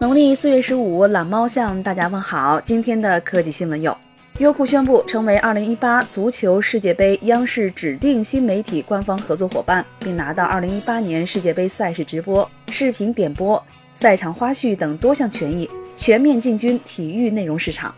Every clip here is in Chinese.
农历四月十五，懒猫向大家问好。今天的科技新闻有：优酷宣布成为二零一八足球世界杯央视指定新媒体官方合作伙伴，并拿到二零一八年世界杯赛事直播、视频点播、赛场花絮等多项权益，全面进军体育内容市场。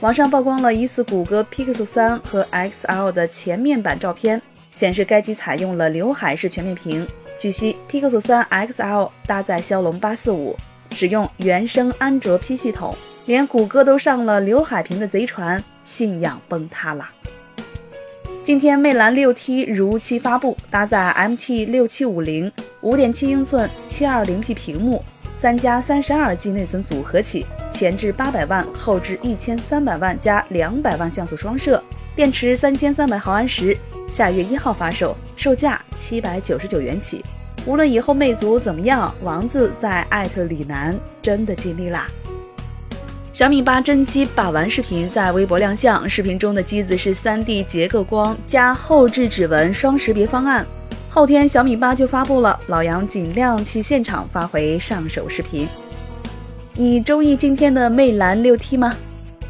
网上曝光了疑似谷歌 Pixel 三和 XL 的前面板照片，显示该机采用了刘海式全面屏。据悉，Pixel 三 XL 搭载骁龙八四五。使用原生安卓 P 系统，连谷歌都上了刘海屏的贼船，信仰崩塌了。今天魅蓝六 T 如期发布，搭载 MT 六七五零，五点七英寸七二零 P 屏幕，三加三十二 G 内存组合起，前置八百万，后置一千三百万加两百万像素双摄，电池三千三百毫安时，下月一号发售，售价七百九十九元起。无论以后魅族怎么样，王子在艾特李楠真的尽力啦。小米八真机把玩视频在微博亮相，视频中的机子是 3D 结构光加后置指纹双识别方案。后天小米八就发布了，老杨尽量去现场发回上手视频。你中意今天的魅蓝六 T 吗？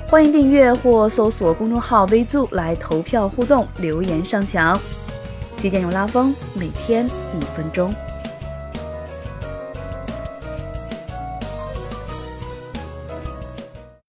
欢迎订阅或搜索公众号 VZOO 来投票互动，留言上墙。极简用拉风，每天一分钟。